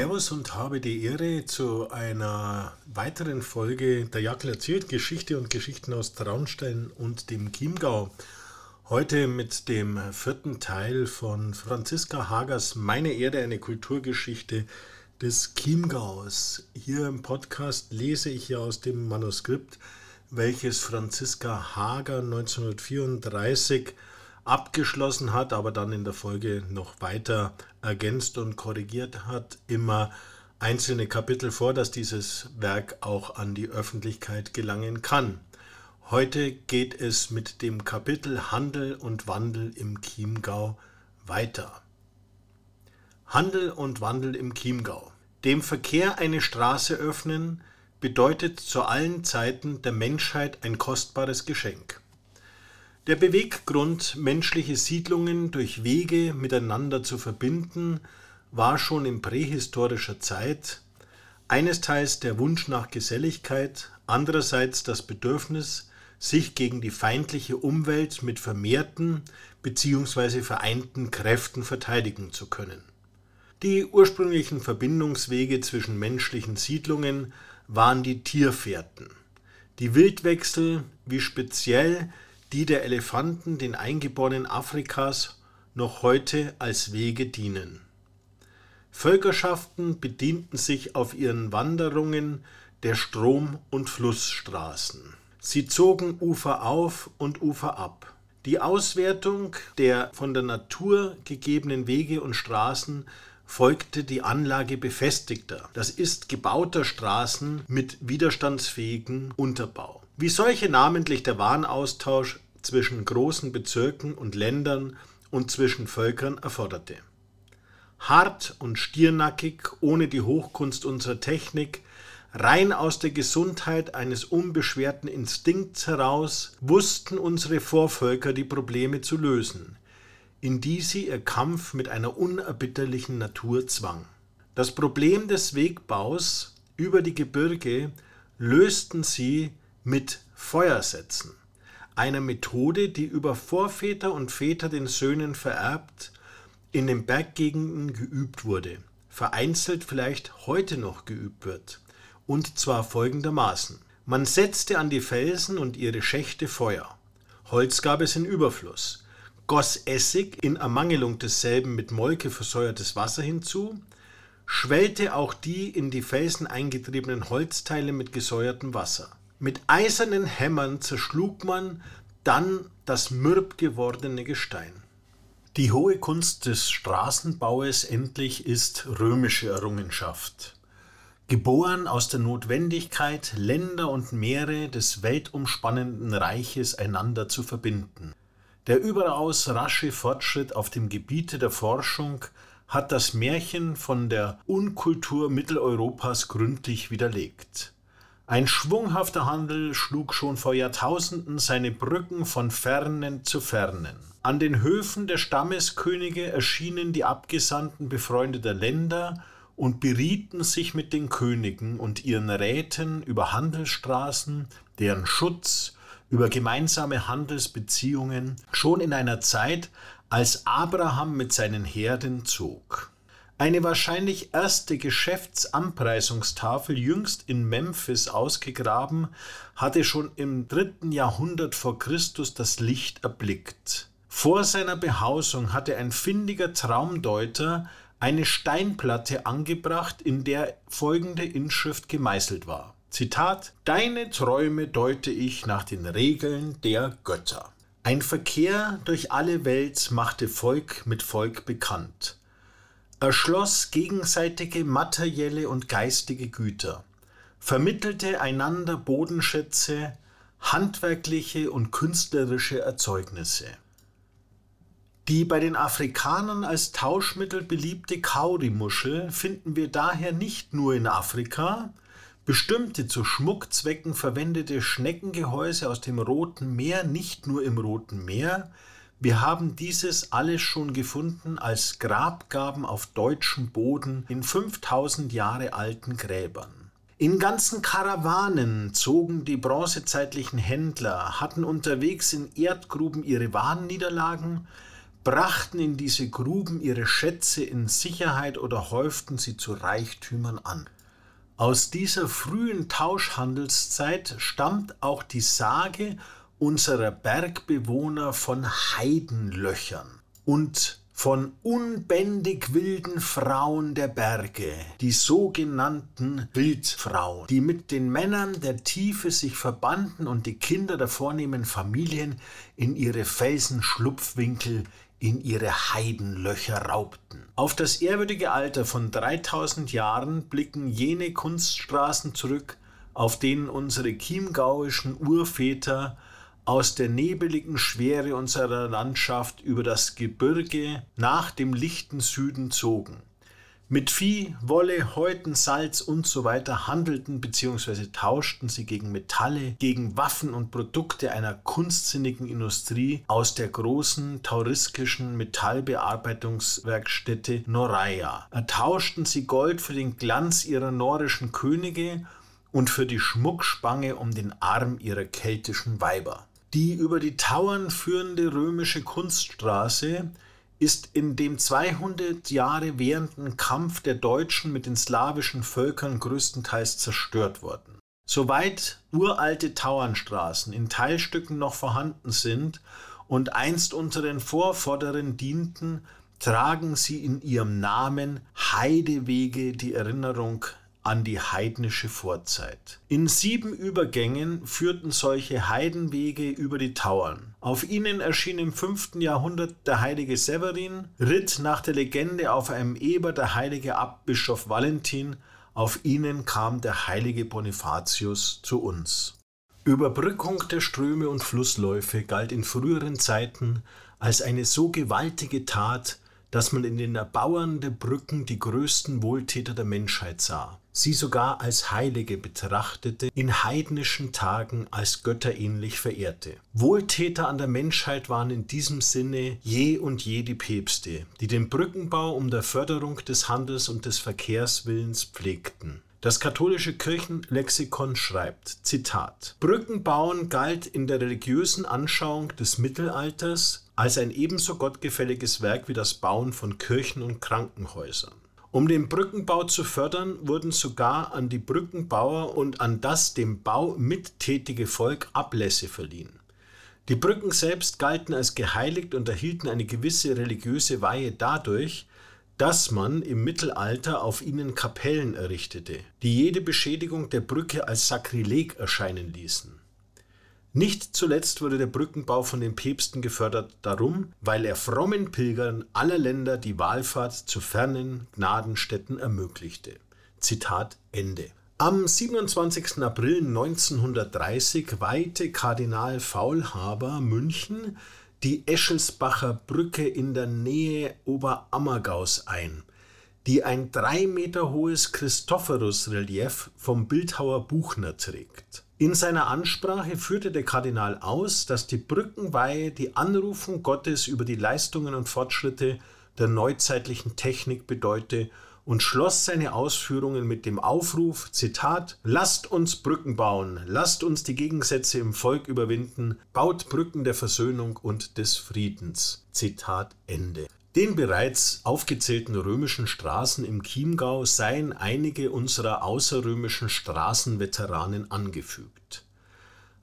Servus und habe die Ehre, zu einer weiteren Folge der Jackel erzählt Geschichte und Geschichten aus Traunstein und dem Chiemgau. Heute mit dem vierten Teil von Franziska Hagers Meine Erde, eine Kulturgeschichte des Chiemgaus. Hier im Podcast lese ich ja aus dem Manuskript, welches Franziska Hager 1934 abgeschlossen hat, aber dann in der Folge noch weiter ergänzt und korrigiert hat, immer einzelne Kapitel vor, dass dieses Werk auch an die Öffentlichkeit gelangen kann. Heute geht es mit dem Kapitel Handel und Wandel im Chiemgau weiter. Handel und Wandel im Chiemgau. Dem Verkehr eine Straße öffnen bedeutet zu allen Zeiten der Menschheit ein kostbares Geschenk. Der Beweggrund, menschliche Siedlungen durch Wege miteinander zu verbinden, war schon in prähistorischer Zeit einesteils der Wunsch nach Geselligkeit, andererseits das Bedürfnis, sich gegen die feindliche Umwelt mit vermehrten bzw. vereinten Kräften verteidigen zu können. Die ursprünglichen Verbindungswege zwischen menschlichen Siedlungen waren die Tierfährten. Die Wildwechsel, wie speziell die der Elefanten den Eingeborenen Afrikas noch heute als Wege dienen. Völkerschaften bedienten sich auf ihren Wanderungen der Strom- und Flussstraßen. Sie zogen Ufer auf und Ufer ab. Die Auswertung der von der Natur gegebenen Wege und Straßen folgte die Anlage befestigter, das ist gebauter Straßen mit widerstandsfähigem Unterbau. Wie solche namentlich der Warenaustausch zwischen großen Bezirken und Ländern und zwischen Völkern erforderte. Hart und stiernackig, ohne die Hochkunst unserer Technik, rein aus der Gesundheit eines unbeschwerten Instinkts heraus, wussten unsere Vorvölker die Probleme zu lösen, in die sie ihr Kampf mit einer unerbitterlichen Natur zwang. Das Problem des Wegbaus über die Gebirge lösten sie mit Feuersätzen, einer Methode, die über Vorväter und Väter den Söhnen vererbt, in den Berggegenden geübt wurde, vereinzelt vielleicht heute noch geübt wird, und zwar folgendermaßen. Man setzte an die Felsen und ihre Schächte Feuer. Holz gab es in Überfluss goss Essig in Ermangelung desselben mit Molke versäuertes Wasser hinzu, schwellte auch die in die Felsen eingetriebenen Holzteile mit gesäuertem Wasser. Mit eisernen Hämmern zerschlug man dann das mürb gewordene Gestein. Die hohe Kunst des Straßenbaues endlich ist römische Errungenschaft. Geboren aus der Notwendigkeit, Länder und Meere des weltumspannenden Reiches einander zu verbinden. Der überaus rasche Fortschritt auf dem Gebiete der Forschung hat das Märchen von der Unkultur Mitteleuropas gründlich widerlegt. Ein schwunghafter Handel schlug schon vor Jahrtausenden seine Brücken von Fernen zu Fernen. An den Höfen der Stammeskönige erschienen die Abgesandten befreundeter Länder und berieten sich mit den Königen und ihren Räten über Handelsstraßen, deren Schutz, über gemeinsame Handelsbeziehungen schon in einer Zeit, als Abraham mit seinen Herden zog. Eine wahrscheinlich erste Geschäftsanpreisungstafel jüngst in Memphis ausgegraben, hatte schon im dritten Jahrhundert vor Christus das Licht erblickt. Vor seiner Behausung hatte ein findiger Traumdeuter eine Steinplatte angebracht, in der folgende Inschrift gemeißelt war. Zitat Deine Träume deute ich nach den Regeln der Götter. Ein Verkehr durch alle Welt machte Volk mit Volk bekannt, erschloss gegenseitige materielle und geistige Güter, vermittelte einander Bodenschätze, handwerkliche und künstlerische Erzeugnisse. Die bei den Afrikanern als Tauschmittel beliebte Kaurimuschel finden wir daher nicht nur in Afrika, Bestimmte zu Schmuckzwecken verwendete Schneckengehäuse aus dem Roten Meer nicht nur im Roten Meer, wir haben dieses alles schon gefunden als Grabgaben auf deutschem Boden in 5000 Jahre alten Gräbern. In ganzen Karawanen zogen die bronzezeitlichen Händler, hatten unterwegs in Erdgruben ihre Warenniederlagen, brachten in diese Gruben ihre Schätze in Sicherheit oder häuften sie zu Reichtümern an. Aus dieser frühen Tauschhandelszeit stammt auch die Sage unserer Bergbewohner von Heidenlöchern und von unbändig wilden Frauen der Berge, die sogenannten Wildfrauen, die mit den Männern der Tiefe sich verbanden und die Kinder der vornehmen Familien in ihre Felsenschlupfwinkel in ihre Heidenlöcher raubten. Auf das ehrwürdige Alter von 3000 Jahren blicken jene Kunststraßen zurück, auf denen unsere chiemgauischen Urväter aus der nebeligen Schwere unserer Landschaft über das Gebirge nach dem lichten Süden zogen. Mit Vieh, Wolle, Häuten, Salz und so weiter handelten bzw. tauschten sie gegen Metalle, gegen Waffen und Produkte einer kunstsinnigen Industrie aus der großen tauriskischen Metallbearbeitungswerkstätte Noreia. Ertauschten sie Gold für den Glanz ihrer norischen Könige und für die Schmuckspange um den Arm ihrer keltischen Weiber. Die über die Tauern führende römische Kunststraße ist in dem 200 Jahre währenden Kampf der Deutschen mit den slawischen Völkern größtenteils zerstört worden. Soweit uralte Tauernstraßen in Teilstücken noch vorhanden sind und einst unseren Vorvorderen dienten, tragen sie in ihrem Namen Heidewege die Erinnerung an die heidnische Vorzeit. In sieben Übergängen führten solche Heidenwege über die Tauern. Auf ihnen erschien im 5. Jahrhundert der heilige Severin, ritt nach der Legende auf einem Eber der heilige Abbischof Valentin, auf ihnen kam der heilige Bonifatius zu uns. Überbrückung der Ströme und Flussläufe galt in früheren Zeiten als eine so gewaltige Tat, dass man in den Erbauern der Brücken die größten Wohltäter der Menschheit sah sie sogar als Heilige betrachtete, in heidnischen Tagen als götterähnlich verehrte. Wohltäter an der Menschheit waren in diesem Sinne je und je die Päpste, die den Brückenbau um der Förderung des Handels und des Verkehrs willens pflegten. Das katholische Kirchenlexikon schreibt, Zitat, Brückenbauen galt in der religiösen Anschauung des Mittelalters als ein ebenso gottgefälliges Werk wie das Bauen von Kirchen und Krankenhäusern. Um den Brückenbau zu fördern, wurden sogar an die Brückenbauer und an das dem Bau mittätige Volk Ablässe verliehen. Die Brücken selbst galten als geheiligt und erhielten eine gewisse religiöse Weihe dadurch, dass man im Mittelalter auf ihnen Kapellen errichtete, die jede Beschädigung der Brücke als Sakrileg erscheinen ließen. Nicht zuletzt wurde der Brückenbau von den Päpsten gefördert darum, weil er frommen Pilgern aller Länder die Wallfahrt zu fernen Gnadenstätten ermöglichte. Zitat Ende. Am 27. April 1930 weihte Kardinal Faulhaber München die Eschelsbacher Brücke in der Nähe Oberammergaus ein, die ein drei Meter hohes Christophorus-Relief vom Bildhauer Buchner trägt. In seiner Ansprache führte der Kardinal aus, dass die Brückenweihe die Anrufung Gottes über die Leistungen und Fortschritte der neuzeitlichen Technik bedeute und schloss seine Ausführungen mit dem Aufruf, Zitat, Lasst uns Brücken bauen, lasst uns die Gegensätze im Volk überwinden, baut Brücken der Versöhnung und des Friedens. Zitat Ende. Den bereits aufgezählten römischen Straßen im Chiemgau seien einige unserer außerrömischen Straßenveteranen angefügt.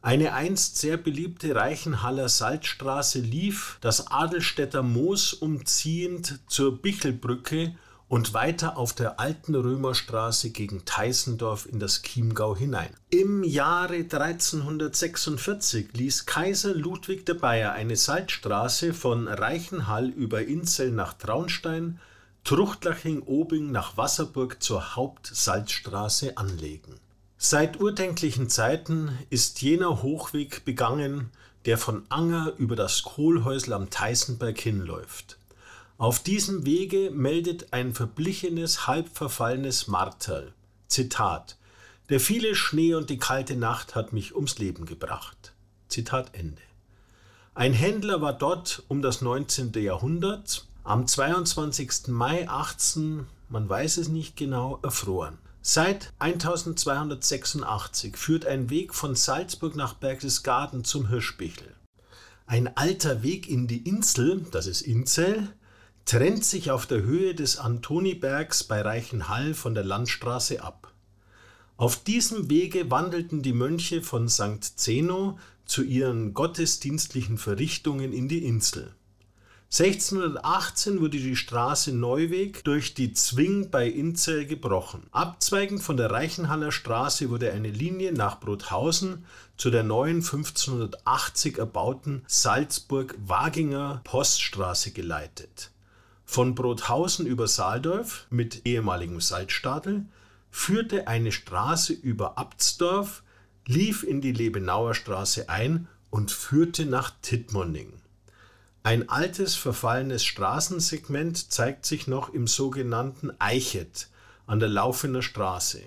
Eine einst sehr beliebte Reichenhaller Salzstraße lief das Adelstädter Moos umziehend zur Bichelbrücke und weiter auf der alten Römerstraße gegen Teissendorf in das Chiemgau hinein. Im Jahre 1346 ließ Kaiser Ludwig der Bayer eine Salzstraße von Reichenhall über Inzell nach Traunstein, Truchtlaching-Obing nach Wasserburg zur Hauptsalzstraße anlegen. Seit urdenklichen Zeiten ist jener Hochweg begangen, der von Anger über das Kohlhäusl am Teißenberg hinläuft. Auf diesem Wege meldet ein verblichenes, halb verfallenes Marterl. Zitat. Der viele Schnee und die kalte Nacht hat mich ums Leben gebracht. Zitat Ende. Ein Händler war dort um das 19. Jahrhundert am 22. Mai 18, man weiß es nicht genau, erfroren. Seit 1286 führt ein Weg von Salzburg nach Berchtesgaden zum Hirschbichel. Ein alter Weg in die Insel, das ist Inzell, trennt sich auf der Höhe des Antonibergs bei Reichenhall von der Landstraße ab. Auf diesem Wege wandelten die Mönche von St. Zeno zu ihren gottesdienstlichen Verrichtungen in die Insel. 1618 wurde die Straße Neuweg durch die Zwing bei Inzell gebrochen. Abzweigend von der Reichenhaller Straße wurde eine Linie nach Brothausen zu der neuen 1580 erbauten Salzburg-Waginger Poststraße geleitet. Von Brothausen über Saaldorf mit ehemaligem Salzstadel führte eine Straße über Abtsdorf, lief in die Lebenauer Straße ein und führte nach Tittmoning. Ein altes verfallenes Straßensegment zeigt sich noch im sogenannten Eichet an der Laufener Straße.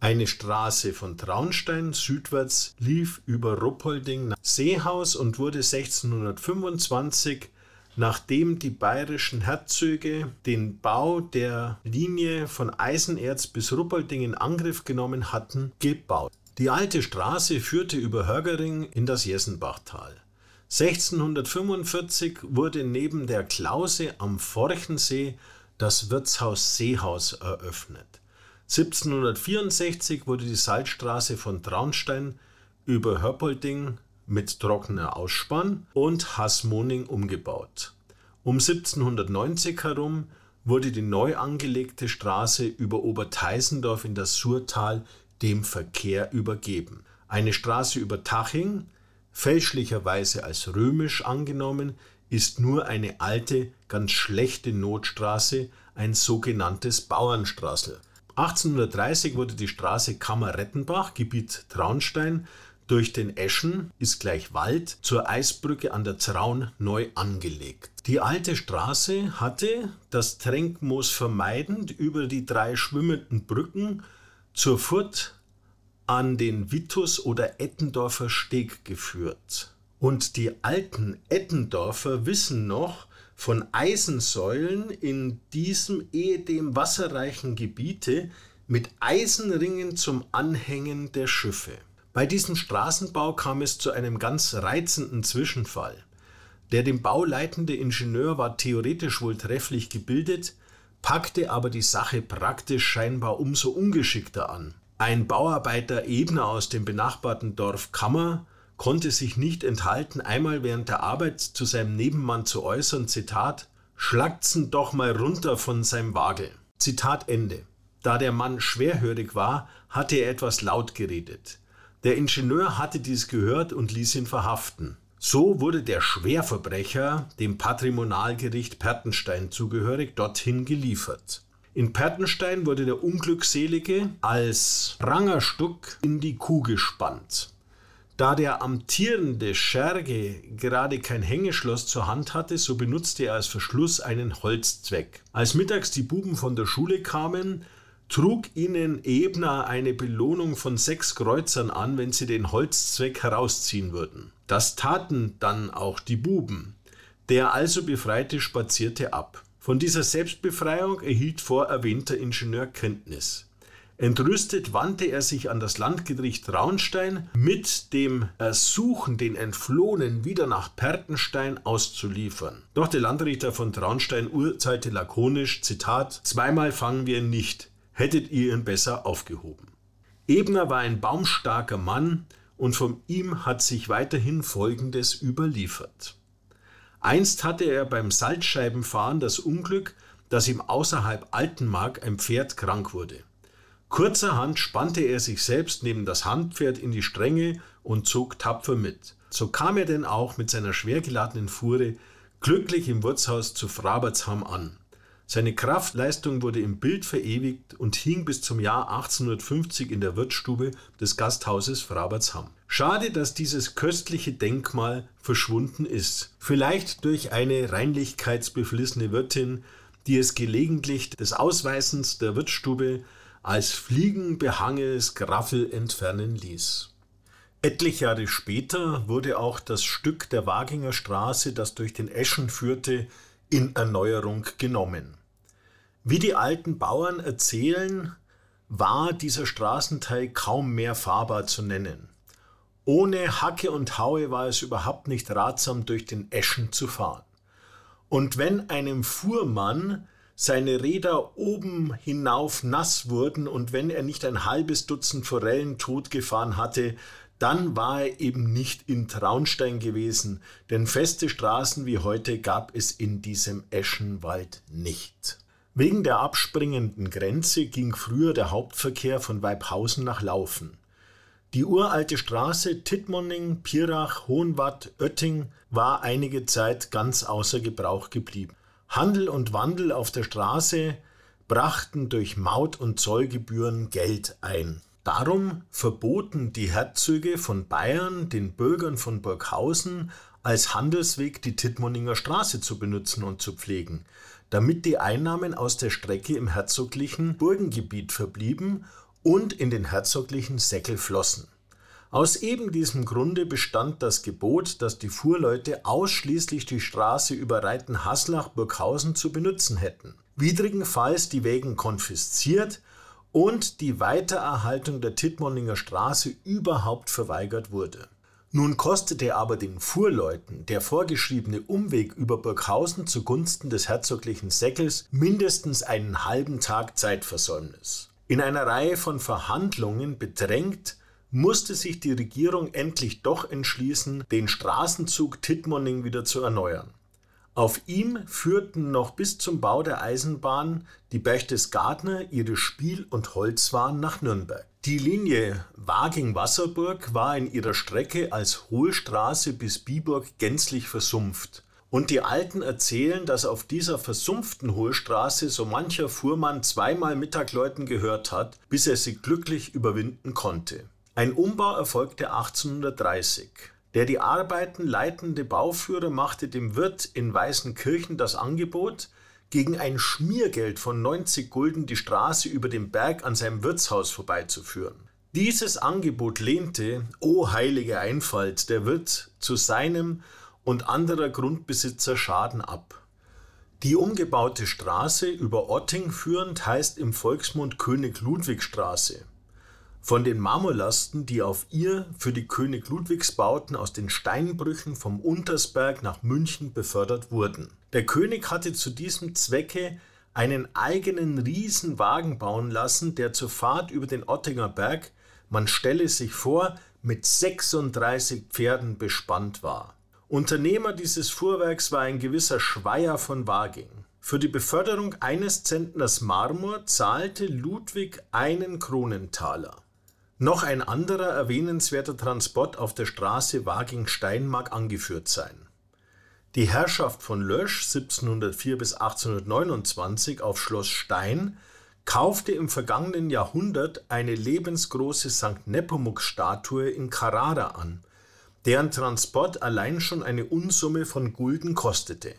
Eine Straße von Traunstein südwärts lief über Ruppolding nach Seehaus und wurde 1625, nachdem die bayerischen Herzöge den Bau der Linie von Eisenerz bis Ruppolding in Angriff genommen hatten, gebaut. Die alte Straße führte über Hörgering in das Jessenbachtal. 1645 wurde neben der Klause am Forchensee das Wirtshaus Seehaus eröffnet. 1764 wurde die Salzstraße von Traunstein über Hörpolding mit trockener Ausspann und Hasmoning umgebaut. Um 1790 herum wurde die neu angelegte Straße über Oberteisendorf in das Surtal dem Verkehr übergeben. Eine Straße über Taching fälschlicherweise als römisch angenommen, ist nur eine alte, ganz schlechte Notstraße, ein sogenanntes Bauernstraßel. 1830 wurde die Straße Kammer-Rettenbach, Gebiet Traunstein, durch den Eschen ist gleich Wald zur Eisbrücke an der Traun neu angelegt. Die alte Straße hatte das Tränkmoos vermeidend über die drei schwimmenden Brücken zur Furt an den Wittus oder Ettendorfer Steg geführt. Und die alten Ettendorfer wissen noch von Eisensäulen in diesem ehedem wasserreichen Gebiete mit Eisenringen zum Anhängen der Schiffe. Bei diesem Straßenbau kam es zu einem ganz reizenden Zwischenfall. Der den Bau leitende Ingenieur war theoretisch wohl trefflich gebildet, packte aber die Sache praktisch scheinbar umso ungeschickter an. Ein Bauarbeiter Ebner aus dem benachbarten Dorf Kammer konnte sich nicht enthalten, einmal während der Arbeit zu seinem Nebenmann zu äußern, Zitat, Schlagt's doch mal runter von seinem Wagel. Zitat Ende. Da der Mann schwerhörig war, hatte er etwas laut geredet. Der Ingenieur hatte dies gehört und ließ ihn verhaften. So wurde der Schwerverbrecher dem Patrimonialgericht Pertenstein zugehörig dorthin geliefert. In Pertenstein wurde der Unglückselige als Prangerstück in die Kuh gespannt. Da der amtierende Scherge gerade kein Hängeschloss zur Hand hatte, so benutzte er als Verschluss einen Holzzweck. Als mittags die Buben von der Schule kamen, trug ihnen Ebner eine Belohnung von sechs Kreuzern an, wenn sie den Holzzweck herausziehen würden. Das taten dann auch die Buben. Der also Befreite spazierte ab. Von dieser Selbstbefreiung erhielt vorerwähnter Ingenieur Kenntnis. Entrüstet wandte er sich an das Landgericht Traunstein mit dem Ersuchen, den Entflohenen wieder nach Pertenstein auszuliefern. Doch der Landrichter von Traunstein urteilte lakonisch, Zitat, zweimal fangen wir nicht, hättet ihr ihn besser aufgehoben. Ebner war ein baumstarker Mann und von ihm hat sich weiterhin Folgendes überliefert. Einst hatte er beim Salzscheibenfahren das Unglück, dass ihm außerhalb Altenmark ein Pferd krank wurde. Kurzerhand spannte er sich selbst neben das Handpferd in die Stränge und zog tapfer mit. So kam er denn auch mit seiner schwer geladenen Fuhre glücklich im Wirtshaus zu Frabertsham an. Seine Kraftleistung wurde im Bild verewigt und hing bis zum Jahr 1850 in der Wirtsstube des Gasthauses Frabertsham. Schade, dass dieses köstliche Denkmal verschwunden ist. Vielleicht durch eine reinlichkeitsbeflissene Wirtin, die es gelegentlich des Ausweisens der Wirtsstube als fliegenbehangenes Graffel entfernen ließ. Etliche Jahre später wurde auch das Stück der Waginger Straße, das durch den Eschen führte, in Erneuerung genommen. Wie die alten Bauern erzählen, war dieser Straßenteil kaum mehr fahrbar zu nennen. Ohne Hacke und Haue war es überhaupt nicht ratsam, durch den Eschen zu fahren. Und wenn einem Fuhrmann seine Räder oben hinauf nass wurden und wenn er nicht ein halbes Dutzend Forellen totgefahren hatte, dann war er eben nicht in Traunstein gewesen, denn feste Straßen wie heute gab es in diesem Eschenwald nicht. Wegen der abspringenden Grenze ging früher der Hauptverkehr von Weibhausen nach Laufen. Die uralte Straße Tittmonning, Pirach, Hohenwatt, Oetting war einige Zeit ganz außer Gebrauch geblieben. Handel und Wandel auf der Straße brachten durch Maut- und Zollgebühren Geld ein. Darum verboten die Herzöge von Bayern den Bürgern von Burghausen als Handelsweg die Tittmoninger Straße zu benutzen und zu pflegen, damit die Einnahmen aus der Strecke im herzoglichen Burgengebiet verblieben und in den herzoglichen Säckel flossen. Aus eben diesem Grunde bestand das Gebot, dass die Fuhrleute ausschließlich die Straße über Reiten-Haslach-Burghausen zu benutzen hätten. Widrigenfalls die Wägen konfisziert und die Weitererhaltung der Tittmoninger Straße überhaupt verweigert wurde. Nun kostete aber den Fuhrleuten der vorgeschriebene Umweg über Burghausen zugunsten des herzoglichen Säckels mindestens einen halben Tag Zeitversäumnis. In einer Reihe von Verhandlungen bedrängt musste sich die Regierung endlich doch entschließen, den Straßenzug Tittmoning wieder zu erneuern. Auf ihm führten noch bis zum Bau der Eisenbahn die Berchtesgadener ihre Spiel- und Holzwaren nach Nürnberg. Die Linie Waging-Wasserburg war in ihrer Strecke als Hohlstraße bis Biburg gänzlich versumpft. Und die Alten erzählen, dass auf dieser versumpften Hohlstraße so mancher Fuhrmann zweimal Mittagläuten gehört hat, bis er sie glücklich überwinden konnte. Ein Umbau erfolgte 1830. Der die Arbeiten leitende Bauführer machte dem Wirt in Weißenkirchen das Angebot, gegen ein Schmiergeld von 90 Gulden die Straße über den Berg an seinem Wirtshaus vorbeizuführen. Dieses Angebot lehnte, o oh heilige Einfalt, der Wirt zu seinem und anderer Grundbesitzer Schaden ab. Die umgebaute Straße über Otting führend heißt im Volksmund König Ludwig Straße. Von den Marmorlasten, die auf ihr für die König Ludwigsbauten aus den Steinbrüchen vom Untersberg nach München befördert wurden. Der König hatte zu diesem Zwecke einen eigenen Riesenwagen bauen lassen, der zur Fahrt über den Ottinger Berg, man stelle sich vor, mit 36 Pferden bespannt war. Unternehmer dieses Fuhrwerks war ein gewisser Schweier von Waging. Für die Beförderung eines Zentners Marmor zahlte Ludwig einen Kronentaler. Noch ein anderer erwähnenswerter Transport auf der Straße Waging-Stein mag angeführt sein. Die Herrschaft von Lösch 1704 bis 1829 auf Schloss Stein kaufte im vergangenen Jahrhundert eine lebensgroße St. Nepomuk-Statue in Carrara an, deren Transport allein schon eine Unsumme von Gulden kostete.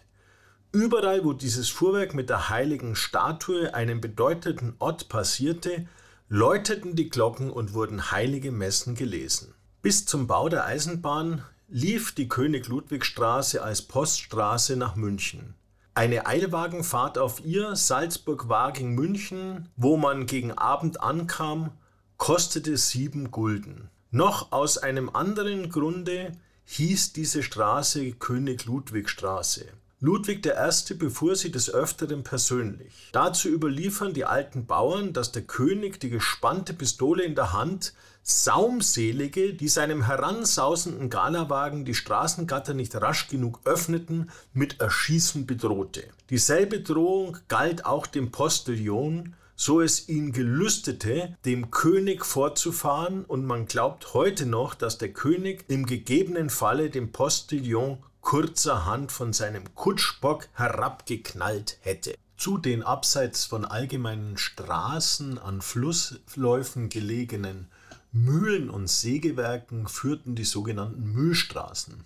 Überall, wo dieses Fuhrwerk mit der heiligen Statue einen bedeutenden Ort passierte, läuteten die Glocken und wurden heilige Messen gelesen. Bis zum Bau der Eisenbahn lief die König-Ludwig-Straße als Poststraße nach München. Eine Eilwagenfahrt auf ihr Salzburg-Waging-München, wo man gegen Abend ankam, kostete sieben Gulden. Noch aus einem anderen Grunde hieß diese Straße König-Ludwig-Straße. Ludwig I. befuhr sie des Öfteren persönlich. Dazu überliefern die alten Bauern, dass der König die gespannte Pistole in der Hand Saumselige, die seinem heransausenden Galawagen die Straßengatter nicht rasch genug öffneten, mit Erschießen bedrohte. Dieselbe Drohung galt auch dem Postillon, so es ihn gelüstete, dem König vorzufahren, und man glaubt heute noch, dass der König im gegebenen Falle dem Postillon kurzerhand von seinem Kutschbock herabgeknallt hätte. Zu den abseits von allgemeinen Straßen an Flussläufen gelegenen Mühlen und Sägewerken führten die sogenannten Mühlstraßen.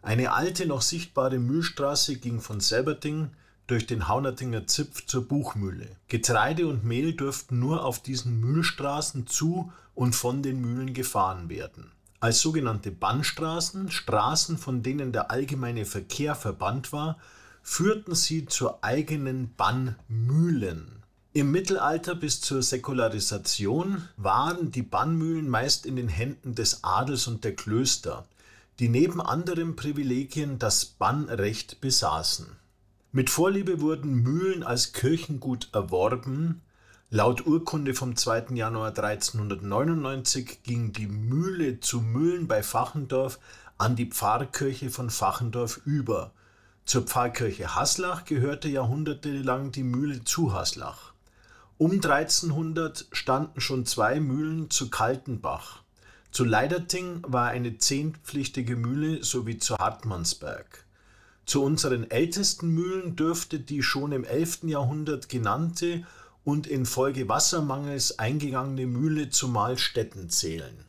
Eine alte, noch sichtbare Mühlstraße ging von Selberting durch den Haunertinger Zipf zur Buchmühle. Getreide und Mehl durften nur auf diesen Mühlstraßen zu und von den Mühlen gefahren werden als sogenannte Bannstraßen, Straßen, von denen der allgemeine Verkehr verbannt war, führten sie zu eigenen Bannmühlen. Im Mittelalter bis zur Säkularisation waren die Bannmühlen meist in den Händen des Adels und der Klöster, die neben anderen Privilegien das Bannrecht besaßen. Mit Vorliebe wurden Mühlen als Kirchengut erworben. Laut Urkunde vom 2. Januar 1399 ging die Mühle zu Mühlen bei Fachendorf an die Pfarrkirche von Fachendorf über. Zur Pfarrkirche Haslach gehörte jahrhundertelang die Mühle zu Haslach. Um 1300 standen schon zwei Mühlen zu Kaltenbach. Zu Leiderting war eine zehnpflichtige Mühle sowie zu Hartmannsberg. Zu unseren ältesten Mühlen dürfte die schon im 11. Jahrhundert genannte und infolge Wassermangels eingegangene Mühle zu Mahlstetten zählen.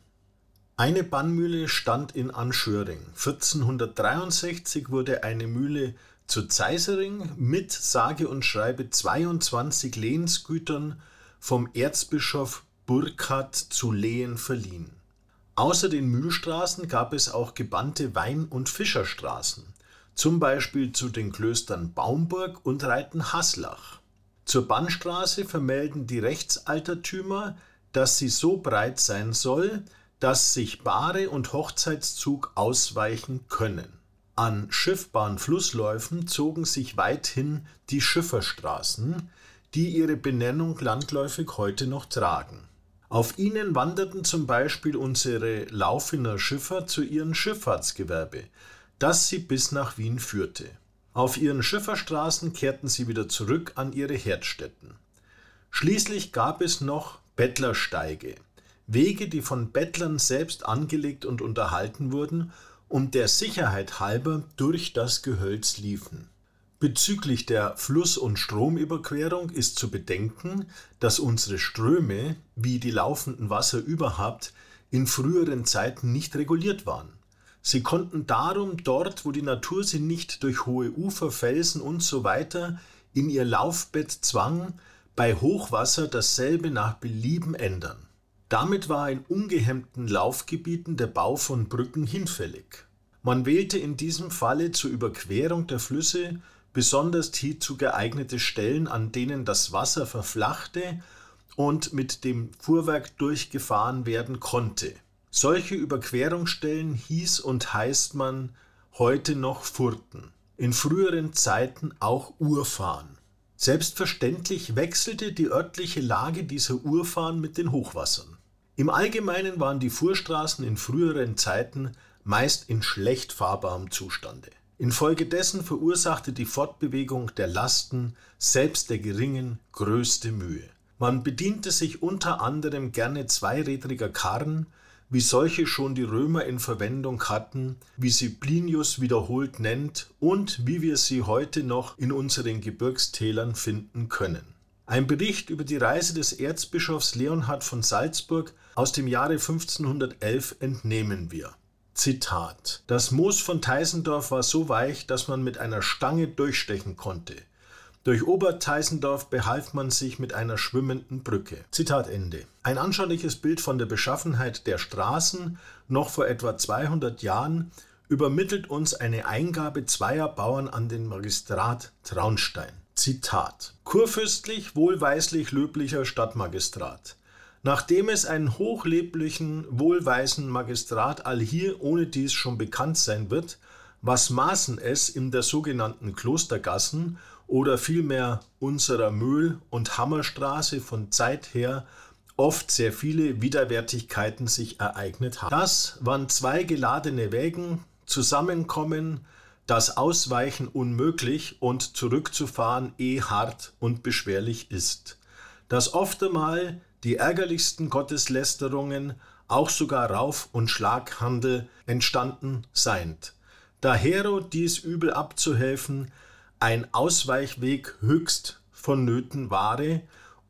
Eine Bannmühle stand in Anschöring. 1463 wurde eine Mühle zu Zeisering mit sage und schreibe 22 Lehensgütern vom Erzbischof Burkhard zu Lehen verliehen. Außer den Mühlstraßen gab es auch gebannte Wein- und Fischerstraßen, zum Beispiel zu den Klöstern Baumburg und Reitenhaslach. Zur Bannstraße vermelden die Rechtsaltertümer, dass sie so breit sein soll, dass sich Bahre und Hochzeitszug ausweichen können. An schiffbaren Flussläufen zogen sich weithin die Schifferstraßen, die ihre Benennung landläufig heute noch tragen. Auf ihnen wanderten zum Beispiel unsere Laufener Schiffer zu ihrem Schifffahrtsgewerbe, das sie bis nach Wien führte. Auf ihren Schifferstraßen kehrten sie wieder zurück an ihre Herdstätten. Schließlich gab es noch Bettlersteige, Wege, die von Bettlern selbst angelegt und unterhalten wurden und der Sicherheit halber durch das Gehölz liefen. Bezüglich der Fluss- und Stromüberquerung ist zu bedenken, dass unsere Ströme, wie die laufenden Wasser überhaupt, in früheren Zeiten nicht reguliert waren. Sie konnten darum dort, wo die Natur sie nicht durch hohe Ufer, Felsen usw. So in ihr Laufbett zwang, bei Hochwasser dasselbe nach Belieben ändern. Damit war in ungehemmten Laufgebieten der Bau von Brücken hinfällig. Man wählte in diesem Falle zur Überquerung der Flüsse besonders hierzu geeignete Stellen, an denen das Wasser verflachte und mit dem Fuhrwerk durchgefahren werden konnte. Solche Überquerungsstellen hieß und heißt man heute noch Furten, in früheren Zeiten auch Urfahren. Selbstverständlich wechselte die örtliche Lage dieser Urfahren mit den Hochwassern. Im Allgemeinen waren die Fuhrstraßen in früheren Zeiten meist in schlecht fahrbarem Zustande. Infolgedessen verursachte die Fortbewegung der Lasten selbst der geringen größte Mühe. Man bediente sich unter anderem gerne zweirädriger Karren, wie solche schon die Römer in Verwendung hatten, wie sie Plinius wiederholt nennt und wie wir sie heute noch in unseren Gebirgstälern finden können. Ein Bericht über die Reise des Erzbischofs Leonhard von Salzburg aus dem Jahre 1511 entnehmen wir. Zitat: Das Moos von Teisendorf war so weich, dass man mit einer Stange durchstechen konnte. Durch Oberteisendorf behalf man sich mit einer schwimmenden Brücke. Zitat Ende. Ein anschauliches Bild von der Beschaffenheit der Straßen noch vor etwa 200 Jahren übermittelt uns eine Eingabe zweier Bauern an den Magistrat Traunstein. Zitat: Kurfürstlich, wohlweislich löblicher Stadtmagistrat. Nachdem es einen hochleblichen, wohlweisen Magistrat allhier ohne dies schon bekannt sein wird, was maßen es in der sogenannten Klostergassen oder vielmehr unserer Mühl- und Hammerstraße von Zeit her oft sehr viele Widerwärtigkeiten sich ereignet haben. Das, wann zwei geladene Wägen zusammenkommen, das Ausweichen unmöglich und zurückzufahren eh hart und beschwerlich ist. Dass einmal die ärgerlichsten Gotteslästerungen, auch sogar Rauf- und Schlaghandel entstanden seind. Dahero dies übel abzuhelfen, ein Ausweichweg höchst vonnöten ware,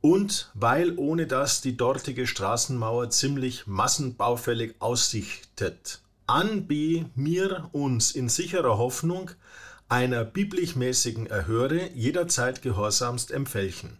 und weil ohne das die dortige Straßenmauer ziemlich massenbaufällig aussichtet anbi mir uns in sicherer Hoffnung einer biblischmäßigen Erhöre jederzeit gehorsamst empfälchen.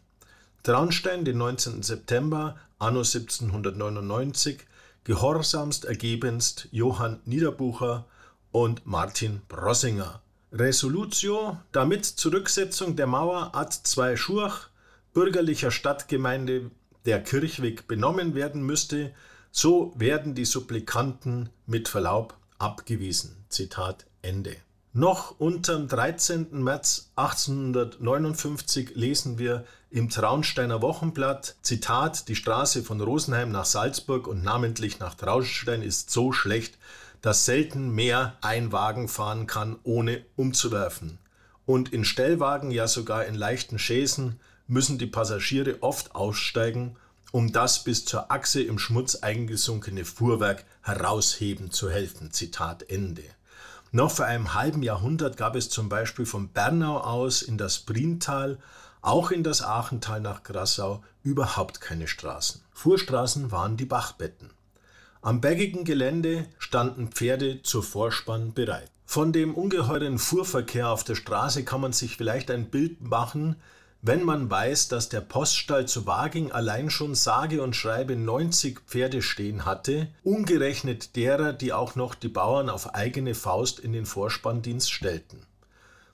Traunstein, den 19. September, anno 1799, gehorsamst ergebenst Johann Niederbucher und Martin Brossinger. Resolutio, damit Zurücksetzung der Mauer ad zwei Schurch bürgerlicher Stadtgemeinde der Kirchweg benommen werden müsste, so werden die Supplikanten mit Verlaub abgewiesen. Zitat Ende. Noch unterm 13. März 1859 lesen wir im Traunsteiner Wochenblatt, Zitat, die Straße von Rosenheim nach Salzburg und namentlich nach Traunstein ist so schlecht, dass selten mehr ein Wagen fahren kann, ohne umzuwerfen. Und in Stellwagen, ja sogar in leichten Chaisen, müssen die Passagiere oft aussteigen, um das bis zur Achse im Schmutz eingesunkene Fuhrwerk herausheben zu helfen. Zitat Ende. Noch vor einem halben Jahrhundert gab es zum Beispiel von Bernau aus in das Priental auch in das Aachental nach Grassau überhaupt keine Straßen. Fuhrstraßen waren die Bachbetten. Am bergigen Gelände standen Pferde zur Vorspann bereit. Von dem ungeheuren Fuhrverkehr auf der Straße kann man sich vielleicht ein Bild machen, wenn man weiß, dass der Poststall zu Waging allein schon sage und schreibe 90 Pferde stehen hatte, ungerechnet derer, die auch noch die Bauern auf eigene Faust in den Vorspanndienst stellten.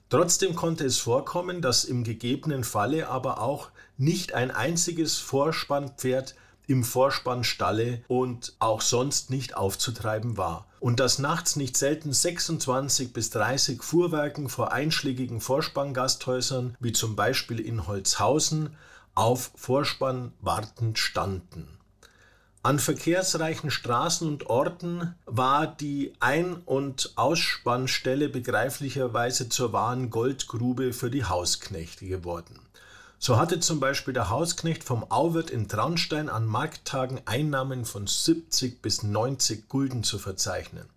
Trotzdem konnte es vorkommen, dass im gegebenen Falle aber auch nicht ein einziges Vorspannpferd im Vorspannstalle und auch sonst nicht aufzutreiben war. Und dass nachts nicht selten 26 bis 30 Fuhrwerken vor einschlägigen Vorspanngasthäusern, wie zum Beispiel in Holzhausen, auf Vorspann wartend standen. An verkehrsreichen Straßen und Orten war die Ein- und Ausspannstelle begreiflicherweise zur wahren Goldgrube für die Hausknechte geworden. So hatte zum Beispiel der Hausknecht vom Auwirt in Traunstein an Markttagen Einnahmen von 70 bis 90 Gulden zu verzeichnen,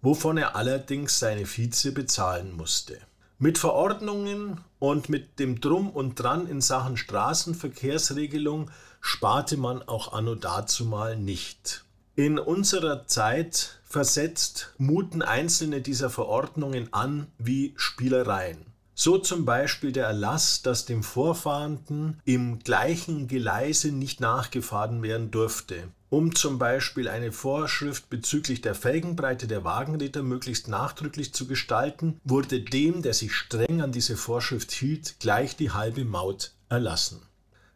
wovon er allerdings seine Vize bezahlen musste. Mit Verordnungen und mit dem Drum und Dran in Sachen Straßenverkehrsregelung sparte man auch anno dazumal nicht. In unserer Zeit versetzt muten einzelne dieser Verordnungen an wie Spielereien. So zum Beispiel der Erlass, dass dem Vorfahrenden im gleichen Geleise nicht nachgefahren werden durfte, um zum Beispiel eine Vorschrift bezüglich der Felgenbreite der Wagenräder möglichst nachdrücklich zu gestalten, wurde dem, der sich streng an diese Vorschrift hielt, gleich die halbe Maut erlassen.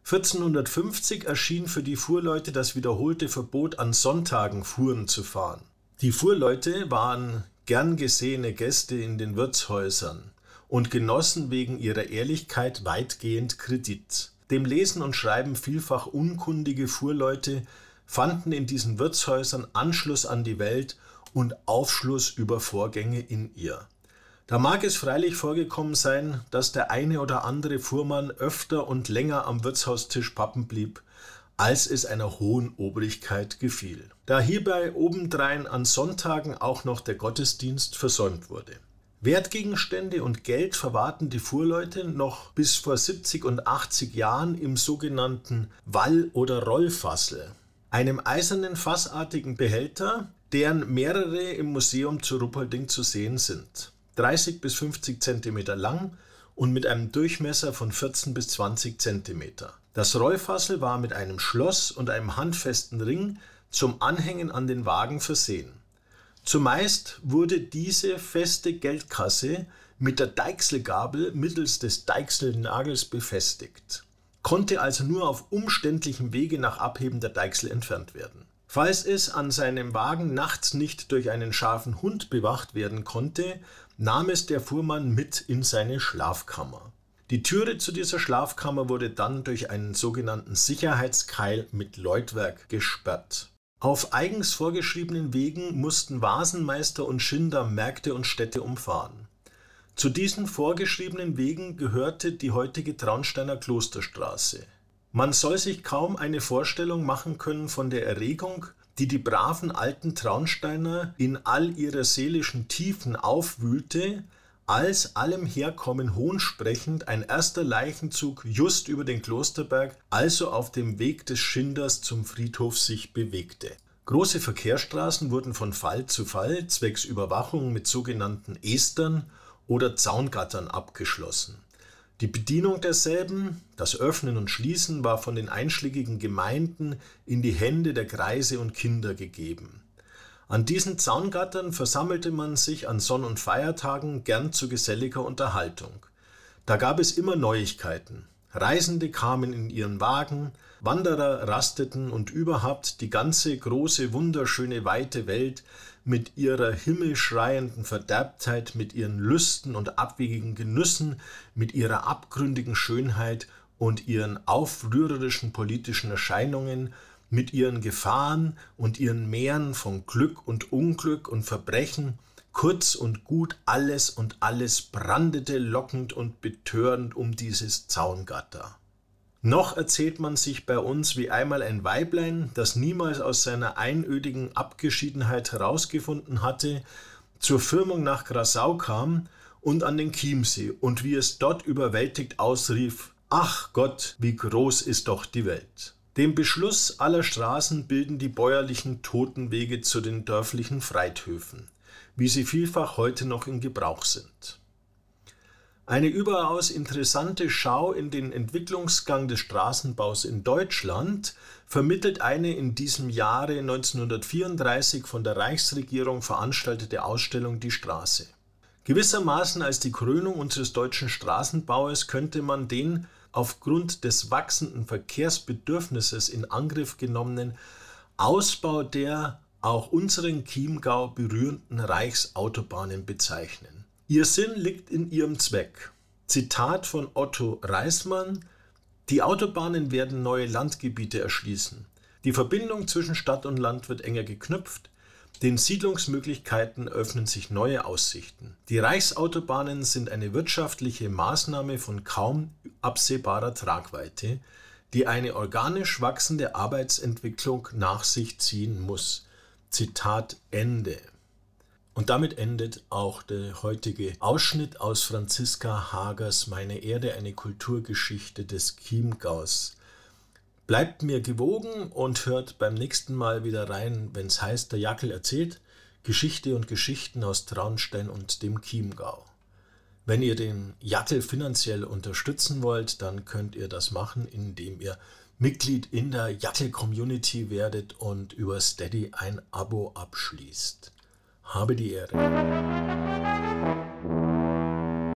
1450 erschien für die Fuhrleute das wiederholte Verbot, an Sonntagen Fuhren zu fahren. Die Fuhrleute waren gern gesehene Gäste in den Wirtshäusern und genossen wegen ihrer Ehrlichkeit weitgehend Kredit. Dem Lesen und Schreiben vielfach unkundige Fuhrleute fanden in diesen Wirtshäusern Anschluss an die Welt und Aufschluss über Vorgänge in ihr. Da mag es freilich vorgekommen sein, dass der eine oder andere Fuhrmann öfter und länger am Wirtshaustisch pappen blieb, als es einer hohen Obrigkeit gefiel. Da hierbei obendrein an Sonntagen auch noch der Gottesdienst versäumt wurde. Wertgegenstände und Geld verwahrten die Fuhrleute noch bis vor 70 und 80 Jahren im sogenannten Wall- oder Rollfassel, einem eisernen fassartigen Behälter, deren mehrere im Museum zu Ruppolding zu sehen sind. 30 bis 50 Zentimeter lang und mit einem Durchmesser von 14 bis 20 Zentimeter. Das Rollfassel war mit einem Schloss und einem handfesten Ring zum Anhängen an den Wagen versehen. Zumeist wurde diese feste Geldkasse mit der Deichselgabel mittels des Deichselnagels befestigt, konnte also nur auf umständlichem Wege nach Abheben der Deichsel entfernt werden. Falls es an seinem Wagen nachts nicht durch einen scharfen Hund bewacht werden konnte, nahm es der Fuhrmann mit in seine Schlafkammer. Die Türe zu dieser Schlafkammer wurde dann durch einen sogenannten Sicherheitskeil mit Läutwerk gesperrt. Auf eigens vorgeschriebenen Wegen mussten Vasenmeister und Schinder Märkte und Städte umfahren. Zu diesen vorgeschriebenen Wegen gehörte die heutige Traunsteiner Klosterstraße. Man soll sich kaum eine Vorstellung machen können von der Erregung, die die braven alten Traunsteiner in all ihrer seelischen Tiefen aufwühlte, als allem Herkommen hohnsprechend ein erster Leichenzug just über den Klosterberg, also auf dem Weg des Schinders zum Friedhof sich bewegte. Große Verkehrsstraßen wurden von Fall zu Fall zwecks Überwachung mit sogenannten Estern oder Zaungattern abgeschlossen. Die Bedienung derselben, das Öffnen und Schließen war von den einschlägigen Gemeinden in die Hände der Greise und Kinder gegeben. An diesen Zaungattern versammelte man sich an Sonn- und Feiertagen gern zu geselliger Unterhaltung. Da gab es immer Neuigkeiten. Reisende kamen in ihren Wagen, Wanderer rasteten und überhaupt die ganze große, wunderschöne, weite Welt mit ihrer himmelschreienden Verderbtheit, mit ihren Lüsten und abwegigen Genüssen, mit ihrer abgründigen Schönheit und ihren aufrührerischen politischen Erscheinungen, mit ihren Gefahren und ihren Meeren von Glück und Unglück und Verbrechen, kurz und gut alles und alles brandete lockend und betörend um dieses Zaungatter. Noch erzählt man sich bei uns wie einmal ein Weiblein, das niemals aus seiner einödigen Abgeschiedenheit herausgefunden hatte, zur Firmung nach Grasau kam und an den Chiemsee und wie es dort überwältigt ausrief, Ach Gott, wie groß ist doch die Welt. Den Beschluss aller Straßen bilden die bäuerlichen Totenwege zu den dörflichen Freithöfen, wie sie vielfach heute noch in Gebrauch sind. Eine überaus interessante Schau in den Entwicklungsgang des Straßenbaus in Deutschland vermittelt eine in diesem Jahre 1934 von der Reichsregierung veranstaltete Ausstellung Die Straße. Gewissermaßen als die Krönung unseres deutschen Straßenbaues könnte man den aufgrund des wachsenden Verkehrsbedürfnisses in Angriff genommenen Ausbau der auch unseren Chiemgau berührenden Reichsautobahnen bezeichnen. Ihr Sinn liegt in ihrem Zweck. Zitat von Otto Reismann Die Autobahnen werden neue Landgebiete erschließen. Die Verbindung zwischen Stadt und Land wird enger geknüpft. Den Siedlungsmöglichkeiten öffnen sich neue Aussichten. Die Reichsautobahnen sind eine wirtschaftliche Maßnahme von kaum absehbarer Tragweite, die eine organisch wachsende Arbeitsentwicklung nach sich ziehen muss. Zitat Ende. Und damit endet auch der heutige Ausschnitt aus Franziska Hagers Meine Erde, eine Kulturgeschichte des Chiemgaus. Bleibt mir gewogen und hört beim nächsten Mal wieder rein, wenn es heißt, der Jackel erzählt Geschichte und Geschichten aus Traunstein und dem Chiemgau. Wenn ihr den Jackel finanziell unterstützen wollt, dann könnt ihr das machen, indem ihr Mitglied in der Jackel Community werdet und über Steady ein Abo abschließt. Habe die Ehre.